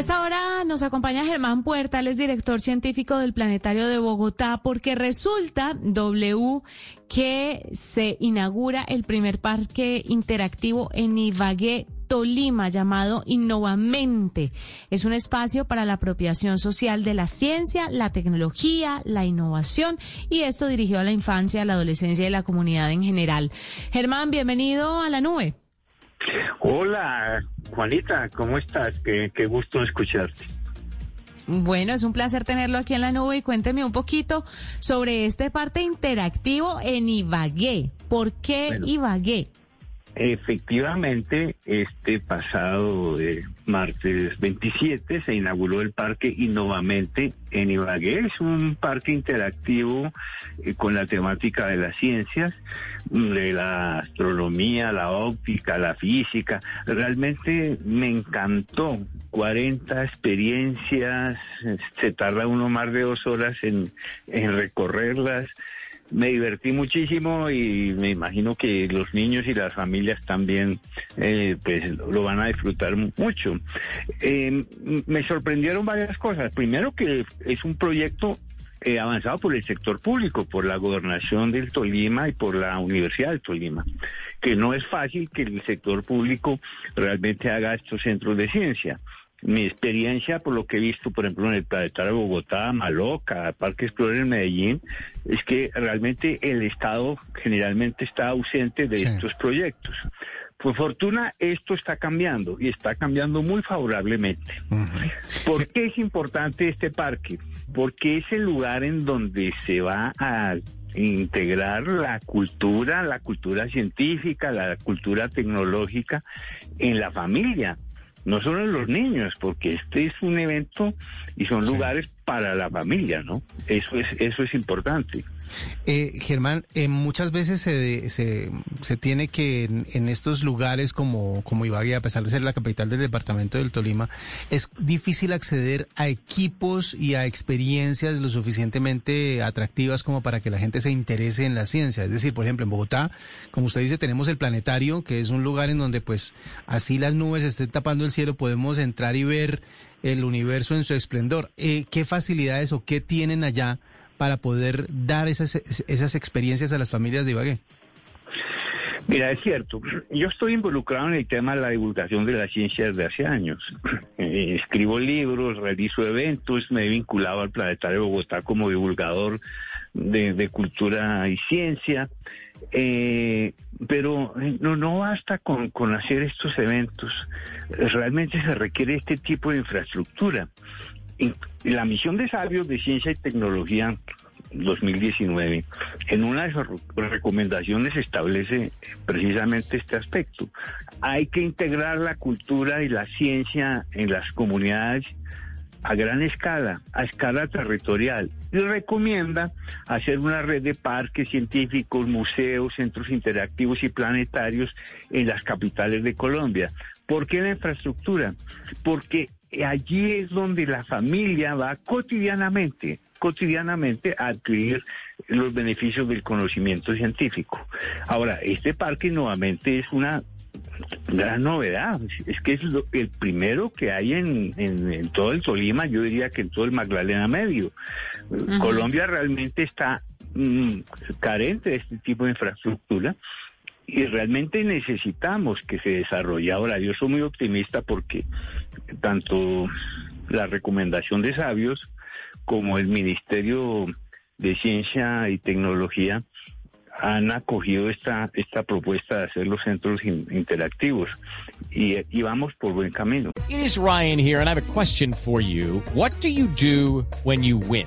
Esta hora nos acompaña Germán Puerta, él es director científico del Planetario de Bogotá, porque resulta, W, que se inaugura el primer parque interactivo en Ibagué, Tolima, llamado Innovamente. Es un espacio para la apropiación social de la ciencia, la tecnología, la innovación, y esto dirigido a la infancia, a la adolescencia y la comunidad en general. Germán, bienvenido a la nube. Hola, Juanita, ¿cómo estás? Qué, qué, gusto escucharte. Bueno, es un placer tenerlo aquí en la nube y cuénteme un poquito sobre este parte interactivo en Ibagué. ¿Por qué bueno, Ibagué? Efectivamente, este pasado eh, martes 27 se inauguró el Parque Innovamente en Ibagué. Es un parque interactivo eh, con la temática de las ciencias, de la astronomía, la óptica, la física. Realmente me encantó. 40 experiencias, se tarda uno más de dos horas en, en recorrerlas me divertí muchísimo y me imagino que los niños y las familias también eh, pues lo van a disfrutar mucho. Eh, me sorprendieron varias cosas. Primero que es un proyecto eh, avanzado por el sector público, por la gobernación del Tolima y por la Universidad del Tolima, que no es fácil que el sector público realmente haga estos centros de ciencia mi experiencia, por lo que he visto, por ejemplo, en el Planetario de Bogotá, Maloca, Parque Explorer en Medellín, es que realmente el Estado generalmente está ausente de sí. estos proyectos. Por fortuna, esto está cambiando y está cambiando muy favorablemente. Uh -huh. ¿Por qué es importante este parque? Porque es el lugar en donde se va a integrar la cultura, la cultura científica, la cultura tecnológica en la familia no solo en los niños, porque este es un evento y son sí. lugares para la familia, ¿no? Eso es, eso es importante. Eh, Germán, eh, muchas veces se, se, se, tiene que en, en, estos lugares como, como Ibagué, a pesar de ser la capital del departamento del Tolima, es difícil acceder a equipos y a experiencias lo suficientemente atractivas como para que la gente se interese en la ciencia. Es decir, por ejemplo, en Bogotá, como usted dice, tenemos el planetario, que es un lugar en donde pues así las nubes estén tapando el cielo, podemos entrar y ver el universo en su esplendor. Eh, ¿Qué facilidades o qué tienen allá? Para poder dar esas, esas experiencias a las familias de Ibagué? Mira, es cierto. Yo estoy involucrado en el tema de la divulgación de la ciencia desde hace años. Eh, escribo libros, realizo eventos, me he vinculado al Planetario de Bogotá como divulgador de, cultura y ciencia. Eh, pero no, no basta con, con hacer estos eventos. Realmente se requiere este tipo de infraestructura. La misión de Sabios de Ciencia y Tecnología 2019, en una de sus recomendaciones establece precisamente este aspecto. Hay que integrar la cultura y la ciencia en las comunidades a gran escala, a escala territorial, y recomienda hacer una red de parques científicos, museos, centros interactivos y planetarios en las capitales de Colombia. ¿Por qué la infraestructura? Porque allí es donde la familia va cotidianamente, cotidianamente a adquirir los beneficios del conocimiento científico. Ahora, este parque nuevamente es una gran novedad, es que es lo, el primero que hay en, en, en, todo el Tolima, yo diría que en todo el Magdalena Medio. Uh -huh. Colombia realmente está mmm, carente de este tipo de infraestructura y realmente necesitamos que se desarrolle. Ahora, yo soy muy optimista porque tanto la recomendación de sabios como el Ministerio de Ciencia y Tecnología han acogido esta, esta propuesta de hacer los centros in, interactivos y, y vamos por buen camino. It is Ryan here and I have a question for you. What do you do when you win?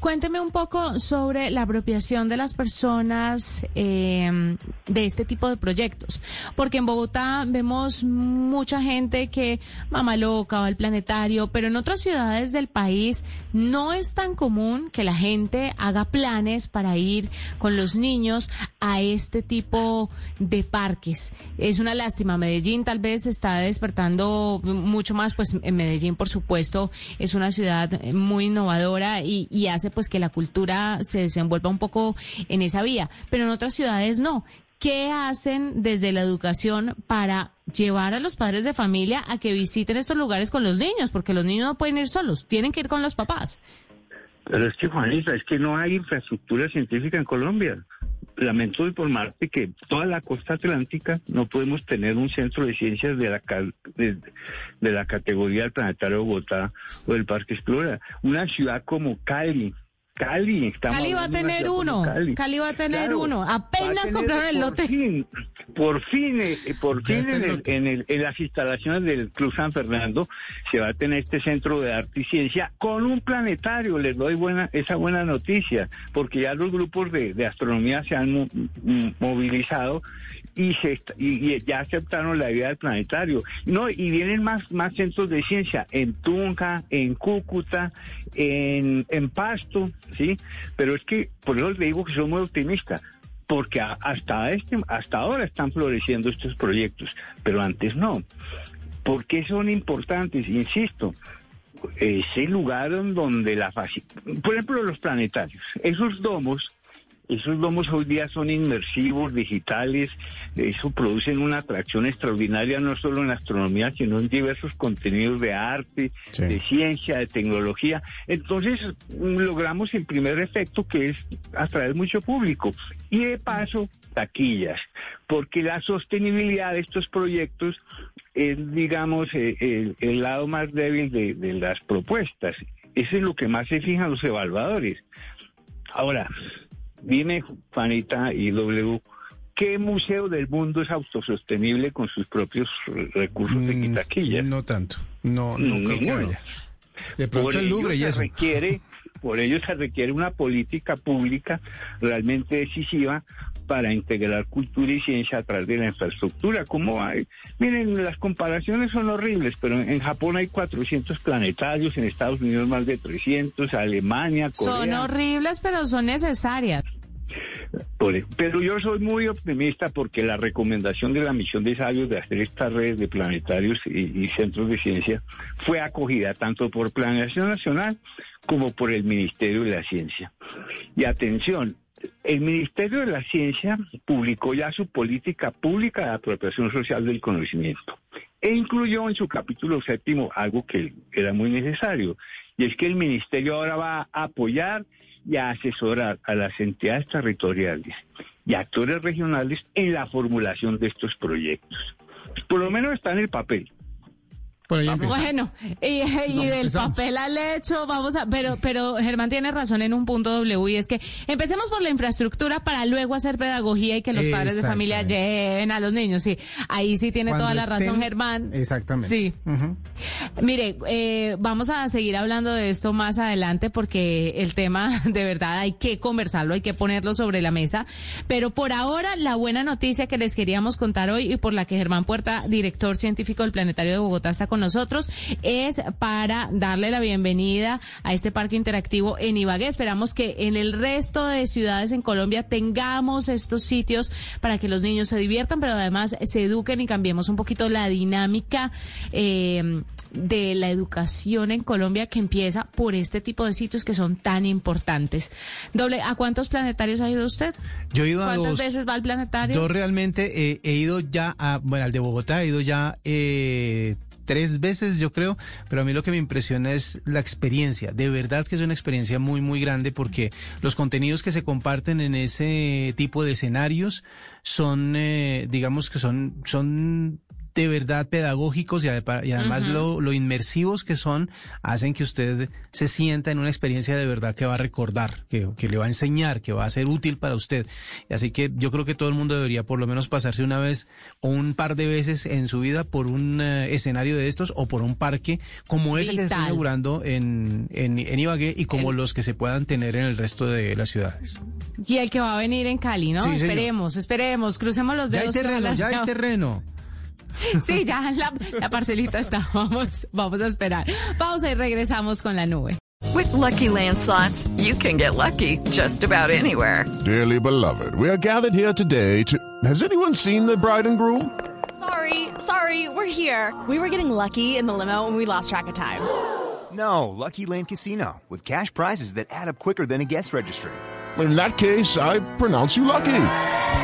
Cuénteme un poco sobre la apropiación de las personas eh, de este tipo de proyectos, porque en Bogotá vemos mucha gente que mamá loca va al planetario, pero en otras ciudades del país no es tan común que la gente haga planes para ir con los niños a este tipo de parques. Es una lástima, Medellín tal vez está despertando mucho más, pues en Medellín por supuesto es una ciudad muy innovadora y, y hace pues que la cultura se desenvuelva un poco en esa vía, pero en otras ciudades no. ¿Qué hacen desde la educación para llevar a los padres de familia a que visiten estos lugares con los niños? Porque los niños no pueden ir solos, tienen que ir con los papás. Pero es que, Juanita, es que no hay infraestructura científica en Colombia. Lamento informarte que toda la costa atlántica no podemos tener un centro de ciencias de la, de, la categoría del Planetario Bogotá o del Parque Explora. Una ciudad como Cali, Cali, estamos Cali va a tener uno. Cali. va a tener uno. Apenas compraron el lote. por fin, eh, por fin en, el, en, las instalaciones del Club San Fernando se va a tener este centro de arte y ciencia con un planetario. Les doy buena esa buena noticia, porque ya los grupos de, de astronomía se han movilizado y, se, y, ya aceptaron la idea del planetario. No, y vienen más, más centros de ciencia en Tunja, en Cúcuta, en, en Pasto, ¿sí? Pero es que, por eso le digo que soy muy optimista porque hasta este hasta ahora están floreciendo estos proyectos, pero antes no. ¿Por qué son importantes? Insisto, ese lugar donde la por ejemplo los planetarios, esos domos esos domos hoy día son inmersivos, digitales, eso producen una atracción extraordinaria no solo en astronomía, sino en diversos contenidos de arte, de ciencia, de tecnología. Entonces logramos el primer efecto que es atraer mucho público y de paso taquillas, porque la sostenibilidad de estos proyectos es, digamos, eh, el, lado más débil de, de las propuestas. Eso es lo que más se fijan los evaluadores. Ahora, Dime, Juanita y W, ¿qué museo del mundo es autosostenible con sus propios recursos de mm, quitaquilla? No tanto, no, no creo que haya. De pronto el Louvre y eso. Requiere, por ello se requiere una política pública realmente decisiva para integrar cultura y ciencia a través de la infraestructura. ¿Cómo hay? Miren, las comparaciones son horribles, pero en Japón hay 400 planetarios, en Estados Unidos más de 300, Alemania, Corea. Son horribles, pero son necesarias. Pero yo soy muy optimista porque la recomendación de la misión de sabios de hacer estas redes de planetarios y, centros de ciencia fue acogida tanto por Planeación Nacional como por el Ministerio de la Ciencia. Y atención, el Ministerio de la Ciencia publicó ya su política pública de apropiación social del conocimiento e incluyó en su capítulo séptimo algo que era muy necesario, y es que el Ministerio ahora va a apoyar y a asesorar a las entidades territoriales y actores regionales en la formulación de estos proyectos. Por lo menos está en el papel. Bueno, y, del papel al hecho, vamos a, pero, pero Germán tiene razón en un punto W y es que empecemos por la infraestructura para luego hacer pedagogía y que los padres de familia lleven a los niños. Sí, ahí sí tiene toda la razón Germán. Exactamente. Sí. Mire, eh, vamos a seguir hablando de esto más adelante porque el tema de verdad hay que conversarlo, hay que ponerlo sobre la mesa. Pero por ahora, la buena noticia que les queríamos contar hoy y por la que Germán Puerta, director científico del Planetario de Bogotá, está con nosotros es para darle la bienvenida a este parque interactivo en Ibagué. Esperamos que en el resto de ciudades en Colombia tengamos estos sitios para que los niños se diviertan, pero además se eduquen y cambiemos un poquito la dinámica. Eh, de la educación en Colombia que empieza por este tipo de sitios que son tan importantes. Doble, ¿a cuántos planetarios ha ido usted? Yo he ido a dos. ¿Cuántas veces va al planetario? Yo realmente he ido ya a, bueno, al de Bogotá he ido ya eh, tres veces, yo creo, pero a mí lo que me impresiona es la experiencia. De verdad que es una experiencia muy, muy grande porque los contenidos que se comparten en ese tipo de escenarios son, eh, digamos que son, son de verdad pedagógicos y, además lo, lo inmersivos que son hacen que usted se sienta en una experiencia de verdad que va a recordar, que, que le va a enseñar, que va a ser útil para usted. Así que yo creo que todo el mundo debería por lo menos pasarse una vez o un par de veces en su vida por un eh, escenario de estos o por un parque como ese que se está Vital. inaugurando en, en, en Ibagué y como los que se puedan tener en el resto de las ciudades. Y el que va a venir en Cali, ¿no? Sí, esperemos, esperemos, crucemos los Ya hay dedos. terreno, ya hay terreno. Sí, ya la, la parcelita está. Vamos, vamos a esperar. Pausa y regresamos con la nube. With Lucky Land slots, you can get lucky just about anywhere. Dearly beloved, we are gathered here today to. Has anyone seen the bride and groom? Sorry, sorry, we're here. We were getting lucky in the limo and we lost track of time. No, Lucky Land Casino, with cash prizes that add up quicker than a guest registry. In that case, I pronounce you lucky.